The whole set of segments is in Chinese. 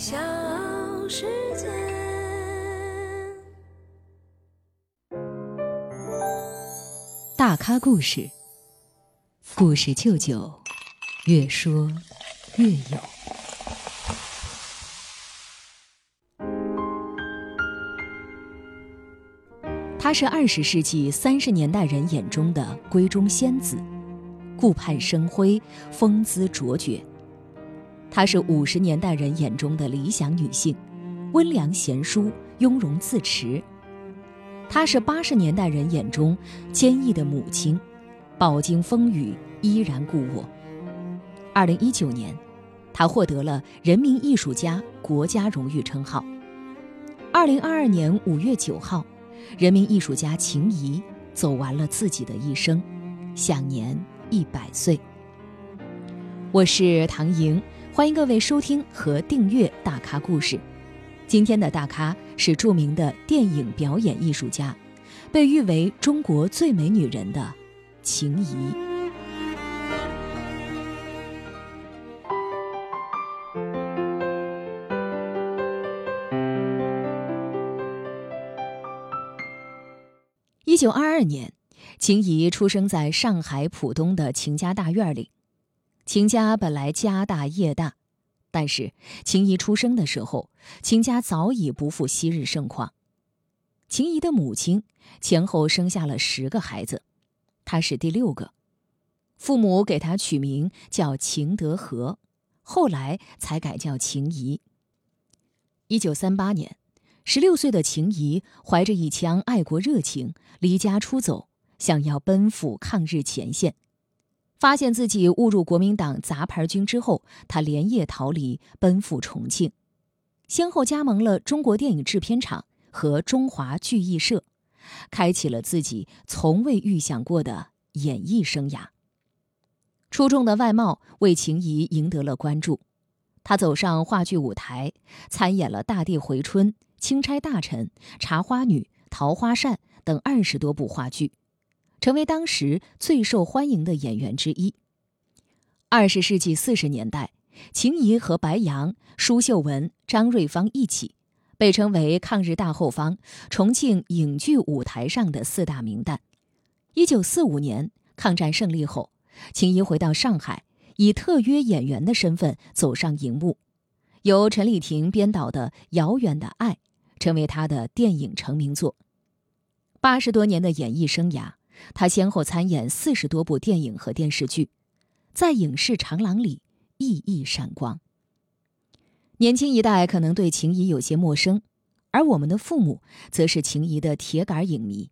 小世界。大咖故事，故事舅舅，越说越有。他是二十世纪三十年代人眼中的闺中仙子，顾盼生辉，风姿卓绝。她是五十年代人眼中的理想女性，温良贤淑，雍容自持。她是八十年代人眼中坚毅的母亲，饱经风雨依然故我。二零一九年，她获得了人民艺术家国家荣誉称号。二零二二年五月九号，人民艺术家秦怡走完了自己的一生，享年一百岁。我是唐莹。欢迎各位收听和订阅《大咖故事》。今天的大咖是著名的电影表演艺术家，被誉为中国最美女人的秦怡。一九二二年，秦怡出生在上海浦东的秦家大院里。秦家本来家大业大，但是秦怡出生的时候，秦家早已不复昔日盛况。秦怡的母亲前后生下了十个孩子，她是第六个，父母给她取名叫秦德和，后来才改叫秦怡。一九三八年，十六岁的秦怡怀着一腔爱国热情，离家出走，想要奔赴抗日前线。发现自己误入国民党杂牌军之后，他连夜逃离，奔赴重庆，先后加盟了中国电影制片厂和中华剧艺社，开启了自己从未预想过的演艺生涯。出众的外貌为秦怡赢得了关注，他走上话剧舞台，参演了《大地回春》《钦差大臣》《茶花女》《桃花扇》等二十多部话剧。成为当时最受欢迎的演员之一。二十世纪四十年代，秦怡和白杨、舒秀文、张瑞芳一起，被称为抗日大后方、重庆影剧舞台上的四大名旦。一九四五年抗战胜利后，秦怡回到上海，以特约演员的身份走上荧幕，由陈丽婷编导的《遥远的爱》成为她的电影成名作。八十多年的演艺生涯。他先后参演四十多部电影和电视剧，在影视长廊里熠熠闪光。年轻一代可能对秦怡有些陌生，而我们的父母则是秦怡的铁杆影迷。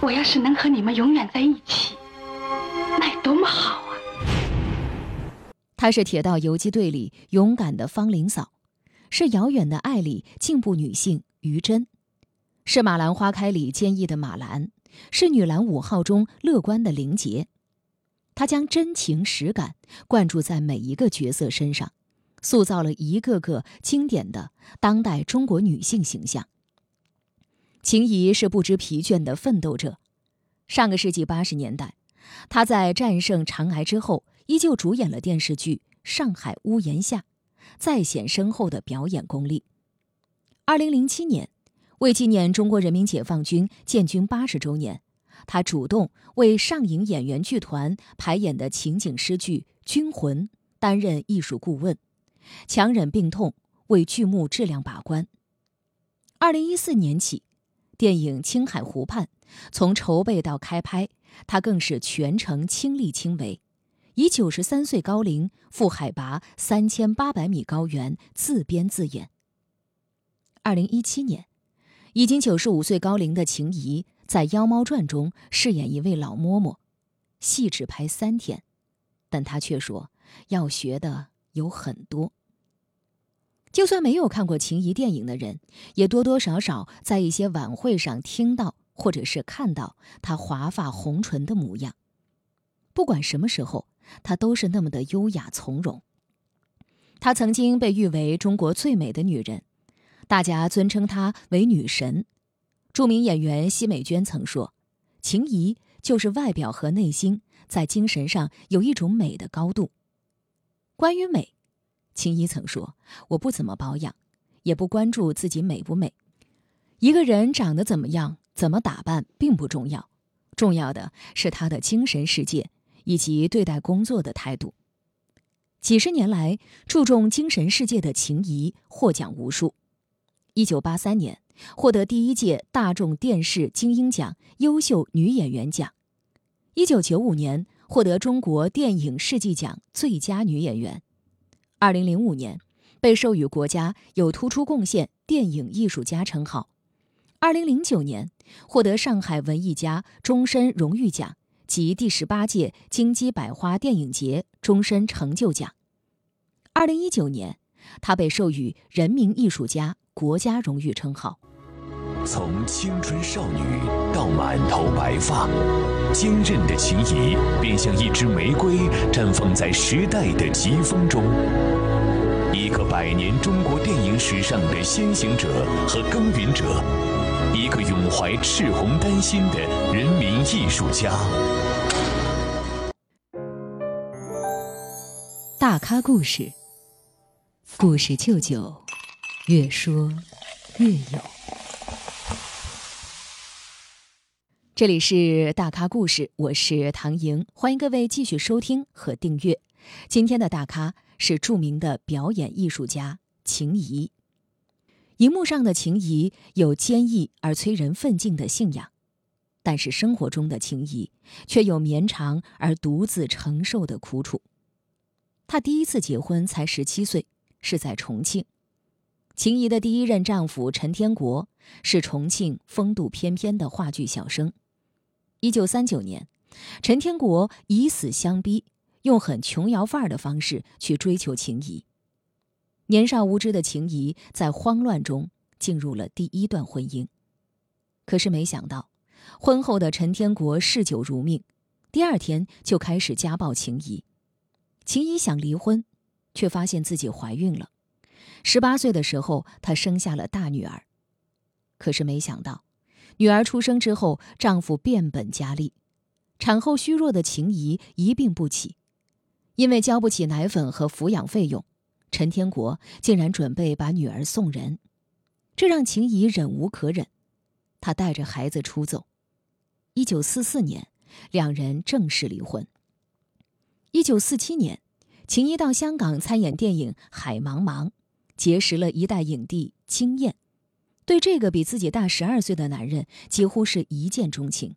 我要是能和你们永远在一起，那多么好啊！她是铁道游击队里勇敢的方林嫂，是遥远的爱里进步女性于真，是马兰花开里坚毅的马兰，是女篮五号中乐观的林杰。她将真情实感灌注在每一个角色身上，塑造了一个个经典的当代中国女性形象。秦怡是不知疲倦的奋斗者。上个世纪八十年代，她在战胜肠癌之后，依旧主演了电视剧《上海屋檐下》，再显深厚的表演功力。二零零七年，为纪念中国人民解放军建军八十周年，她主动为上影演员剧团排演的情景诗剧《军魂》担任艺术顾问，强忍病痛为剧目质量把关。二零一四年起。电影《青海湖畔》从筹备到开拍，他更是全程亲力亲为，以九十三岁高龄、赴海拔三千八百米高原自编自演。二零一七年，已经九十五岁高龄的秦怡在《妖猫传》中饰演一位老嬷嬷，戏只拍三天，但她却说要学的有很多。就算没有看过秦怡电影的人，也多多少少在一些晚会上听到或者是看到她华发红唇的模样，不管什么时候，她都是那么的优雅从容。她曾经被誉为中国最美的女人，大家尊称她为女神。著名演员奚美娟曾说：“秦怡就是外表和内心在精神上有一种美的高度。”关于美，青衣曾说：“我不怎么保养，也不关注自己美不美。一个人长得怎么样，怎么打扮并不重要，重要的是他的精神世界以及对待工作的态度。”几十年来，注重精神世界的秦怡获奖无数。一九八三年。获得第一届大众电视金鹰奖优秀女演员奖，一九九五年获得中国电影世纪奖最佳女演员，二零零五年被授予国家有突出贡献电影艺术家称号，二零零九年获得上海文艺家终身荣誉奖及第十八届金鸡百花电影节终身成就奖，二零一九年她被授予人民艺术家。国家荣誉称号。从青春少女到满头白发，坚韧的情谊便像一支玫瑰，绽放在时代的疾风中。一个百年中国电影史上的先行者和耕耘者，一个永怀赤红丹心的人民艺术家。大咖故事，故事舅舅。越说越有。这里是大咖故事，我是唐莹，欢迎各位继续收听和订阅。今天的大咖是著名的表演艺术家秦怡。荧幕上的秦怡有坚毅而催人奋进的信仰，但是生活中的秦怡却有绵长而独自承受的苦楚。她第一次结婚才十七岁，是在重庆。秦怡的第一任丈夫陈天国是重庆风度翩翩的话剧小生。一九三九年，陈天国以死相逼，用很琼瑶范儿的方式去追求秦怡。年少无知的秦怡在慌乱中进入了第一段婚姻，可是没想到，婚后的陈天国嗜酒如命，第二天就开始家暴秦怡。秦怡想离婚，却发现自己怀孕了。十八岁的时候，她生下了大女儿，可是没想到，女儿出生之后，丈夫变本加厉，产后虚弱的秦怡一病不起，因为交不起奶粉和抚养费用，陈天国竟然准备把女儿送人，这让秦怡忍无可忍，她带着孩子出走。一九四四年，两人正式离婚。一九四七年，秦怡到香港参演电影《海茫茫》。结识了一代影帝金燕，对这个比自己大十二岁的男人几乎是一见钟情。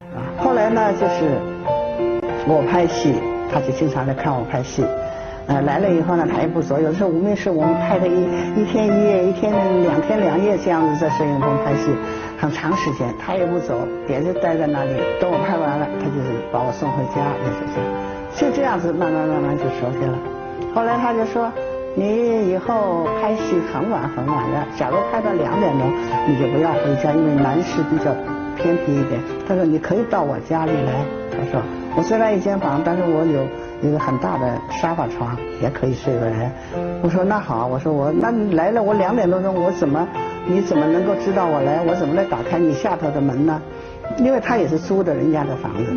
啊后来呢，就是我拍戏，他就经常来看我拍戏。呃，来了以后呢，他也不走，有时候无名氏我们拍的一一天一夜，一天两天两夜这样子在摄影棚拍戏，很长时间，他也不走，也就待在那里。等我拍完了，他就是把我送回家，就是这样，就这样子慢慢慢慢就熟悉了。后来他就说。你以后拍戏很晚很晚了，假如拍到两点钟，你就不要回家，因为南市比较偏僻一点。他说你可以到我家里来。他说我虽然一间房，但是我有一个很大的沙发床，也可以睡个人。我说那好，我说我那你来了，我两点多钟我怎么你怎么能够知道我来？我怎么来打开你下头的门呢？因为他也是租的人家的房子。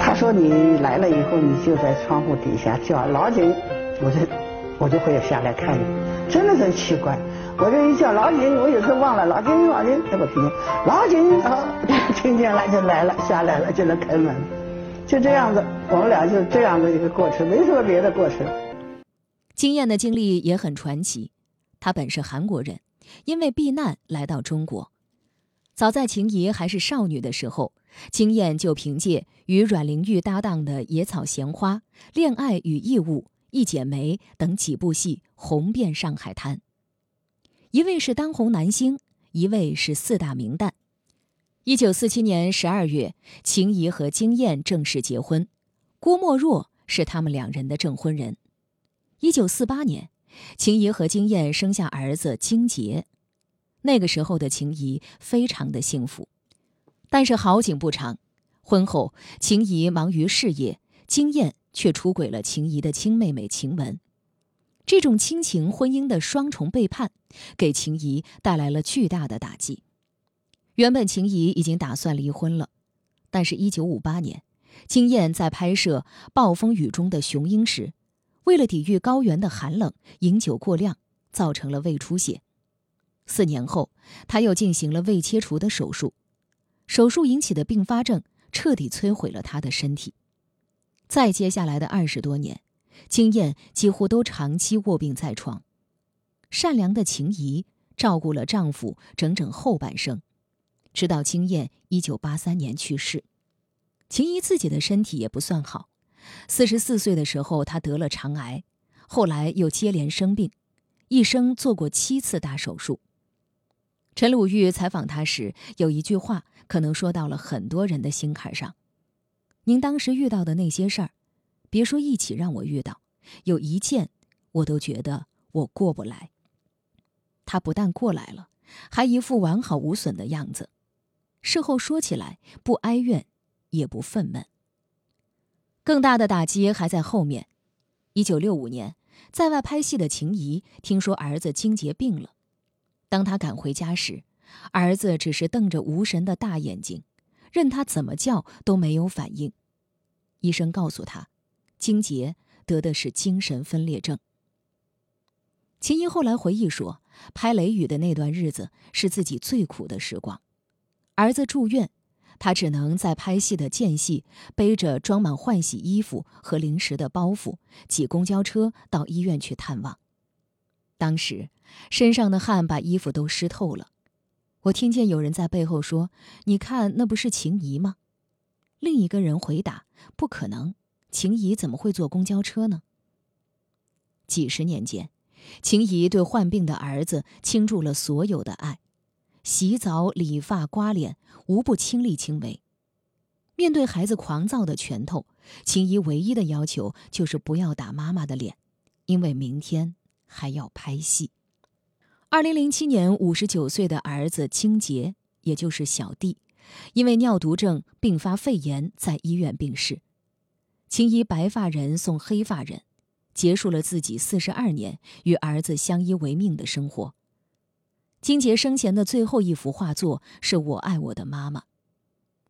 他说你来了以后，你就在窗户底下叫老井，我就。我就会下来看你，真的很奇怪。我这一叫老金，我有时候忘了老金老金，哎，我听见老金啊，听见了就来了，下来了就来开门，就这样子，我们俩就这样的一个过程，没什么别的过程。金燕的经历也很传奇，她本是韩国人，因为避难来到中国。早在秦怡还是少女的时候，金燕就凭借与阮玲玉搭档的《野草闲花》《恋爱与义务》。《一剪梅》等几部戏红遍上海滩，一位是当红男星，一位是四大名旦。一九四七年十二月，秦怡和金燕正式结婚，郭沫若是他们两人的证婚人。一九四八年，秦怡和金燕生下儿子金杰，那个时候的秦怡非常的幸福。但是好景不长，婚后秦怡忙于事业，金燕却出轨了秦怡的亲妹妹秦雯。这种亲情婚姻的双重背叛，给秦怡带来了巨大的打击。原本秦怡已经打算离婚了，但是1958年，金燕在拍摄《暴风雨中的雄鹰》时，为了抵御高原的寒冷，饮酒过量，造成了胃出血。四年后，她又进行了胃切除的手术，手术引起的并发症彻底摧毁了她的身体。再接下来的二十多年。金燕几乎都长期卧病在床，善良的秦怡照顾了丈夫整整后半生，直到金燕一九八三年去世。秦怡自己的身体也不算好，四十四岁的时候她得了肠癌，后来又接连生病，一生做过七次大手术。陈鲁豫采访她时有一句话，可能说到了很多人的心坎上：您当时遇到的那些事儿。别说一起让我遇到，有一件，我都觉得我过不来。他不但过来了，还一副完好无损的样子。事后说起来，不哀怨，也不愤懑。更大的打击还在后面。一九六五年，在外拍戏的秦怡听说儿子金杰病了，当他赶回家时，儿子只是瞪着无神的大眼睛，任他怎么叫都没有反应。医生告诉他。金杰得的是精神分裂症。秦怡后来回忆说，拍《雷雨》的那段日子是自己最苦的时光。儿子住院，他只能在拍戏的间隙，背着装满换洗衣服和零食的包袱，挤公交车到医院去探望。当时身上的汗把衣服都湿透了。我听见有人在背后说：“你看，那不是秦怡吗？”另一个人回答：“不可能。”秦怡怎么会坐公交车呢？几十年间，秦怡对患病的儿子倾注了所有的爱，洗澡、理发、刮脸，无不亲力亲为。面对孩子狂躁的拳头，秦怡唯一的要求就是不要打妈妈的脸，因为明天还要拍戏。二零零七年，五十九岁的儿子金杰，也就是小弟，因为尿毒症并发肺炎，在医院病逝。青衣白发人送黑发人，结束了自己四十二年与儿子相依为命的生活。金杰生前的最后一幅画作是我爱我的妈妈，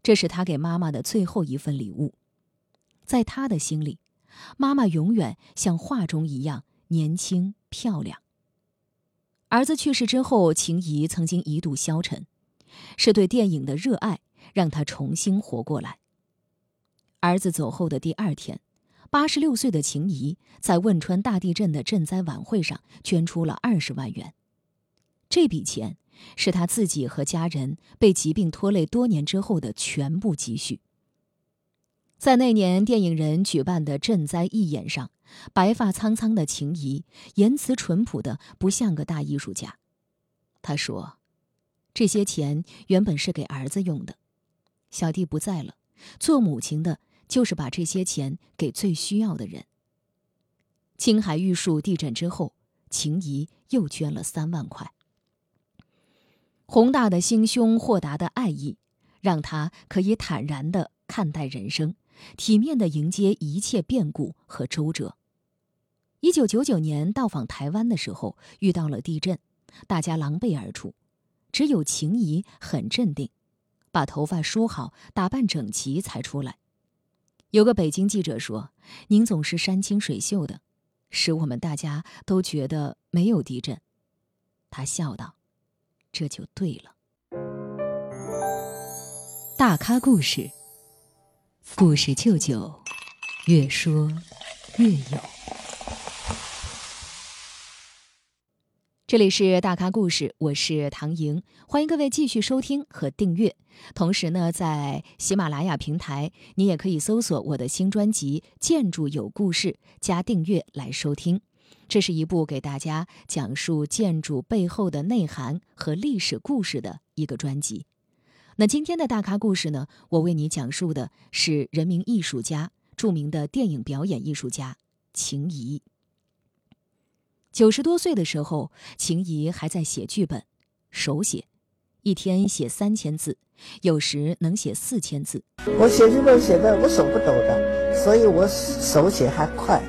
这是他给妈妈的最后一份礼物。在他的心里，妈妈永远像画中一样年轻漂亮。儿子去世之后，秦怡曾经一度消沉，是对电影的热爱让她重新活过来。儿子走后的第二天，八十六岁的秦怡在汶川大地震的赈灾晚会上捐出了二十万元。这笔钱是他自己和家人被疾病拖累多年之后的全部积蓄。在那年电影人举办的赈灾义演上，白发苍苍的秦怡言辞淳朴的不像个大艺术家。他说：“这些钱原本是给儿子用的，小弟不在了，做母亲的。”就是把这些钱给最需要的人。青海玉树地震之后，秦怡又捐了三万块。宏大的心胸、豁达的爱意，让他可以坦然地看待人生，体面地迎接一切变故和周折。一九九九年到访台湾的时候，遇到了地震，大家狼狈而出，只有晴怡很镇定，把头发梳好，打扮整齐才出来。有个北京记者说：“您总是山清水秀的，使我们大家都觉得没有地震。”他笑道：“这就对了。”大咖故事，故事舅舅，越说越有。这里是大咖故事，我是唐莹，欢迎各位继续收听和订阅。同时呢，在喜马拉雅平台，你也可以搜索我的新专辑《建筑有故事》，加订阅来收听。这是一部给大家讲述建筑背后的内涵和历史故事的一个专辑。那今天的大咖故事呢，我为你讲述的是人民艺术家、著名的电影表演艺术家秦怡。九十多岁的时候，秦怡还在写剧本，手写，一天写三千字，有时能写四千字。我写剧本写的我手不抖的，所以我手写还快。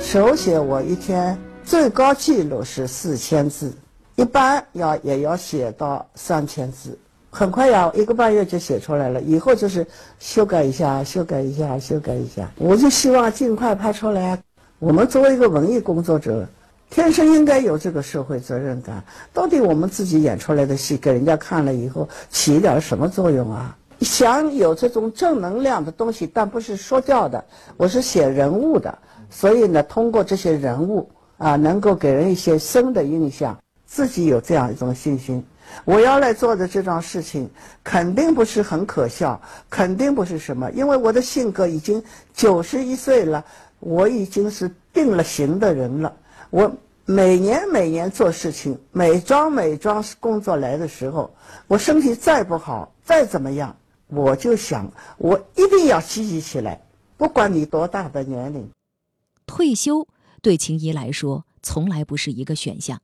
手写我一天最高记录是四千字，一般要也要写到三千字，很快呀，一个半月就写出来了。以后就是修改一下，修改一下，修改一下。我就希望尽快拍出来。我们作为一个文艺工作者，天生应该有这个社会责任感。到底我们自己演出来的戏给人家看了以后，起一点什么作用啊？想有这种正能量的东西，但不是说教的，我是写人物的。所以呢，通过这些人物啊，能够给人一些深的印象，自己有这样一种信心。我要来做的这桩事情，肯定不是很可笑，肯定不是什么，因为我的性格已经九十一岁了，我已经是定了型的人了。我每年每年做事情，每桩每桩工作来的时候，我身体再不好，再怎么样，我就想，我一定要积极起来，不管你多大的年龄。退休对秦怡来说从来不是一个选项，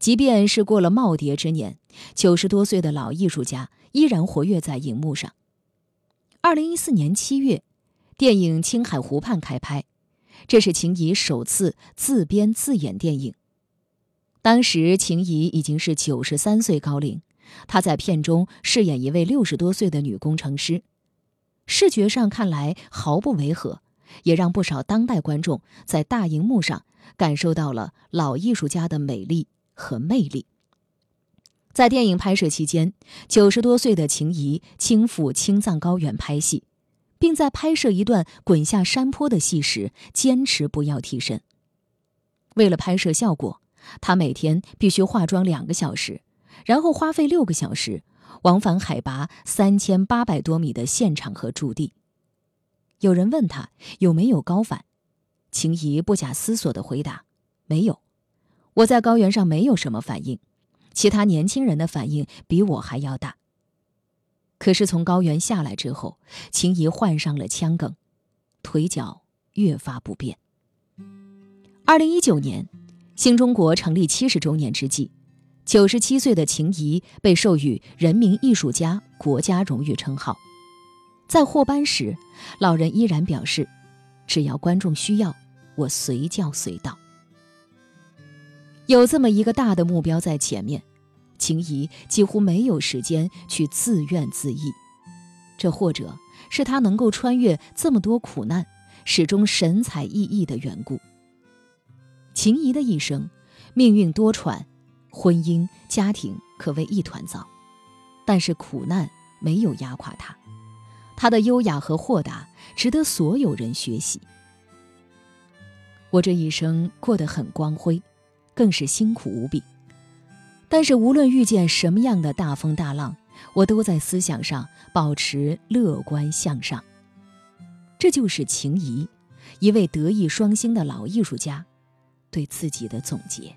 即便是过了耄耋之年，九十多岁的老艺术家依然活跃在荧幕上。二零一四年七月，电影《青海湖畔》开拍，这是秦怡首次自编自演电影。当时秦怡已经是九十三岁高龄，她在片中饰演一位六十多岁的女工程师，视觉上看来毫不违和。也让不少当代观众在大荧幕上感受到了老艺术家的美丽和魅力。在电影拍摄期间，九十多岁的秦怡亲赴青藏高原拍戏，并在拍摄一段滚下山坡的戏时坚持不要替身。为了拍摄效果，他每天必须化妆两个小时，然后花费六个小时往返海拔三千八百多米的现场和驻地。有人问他有没有高反，秦怡不假思索地回答：“没有，我在高原上没有什么反应，其他年轻人的反应比我还要大。”可是从高原下来之后，秦怡患上了腔梗，腿脚越发不便。二零一九年，新中国成立七十周年之际，九十七岁的秦怡被授予人民艺术家国家荣誉称号。在获颁时，老人依然表示：“只要观众需要，我随叫随到。”有这么一个大的目标在前面，秦怡几乎没有时间去自怨自艾。这或者是他能够穿越这么多苦难，始终神采奕奕的缘故。秦怡的一生，命运多舛，婚姻家庭可谓一团糟，但是苦难没有压垮他。他的优雅和豁达值得所有人学习。我这一生过得很光辉，更是辛苦无比。但是无论遇见什么样的大风大浪，我都在思想上保持乐观向上。这就是秦怡，一位德艺双馨的老艺术家，对自己的总结。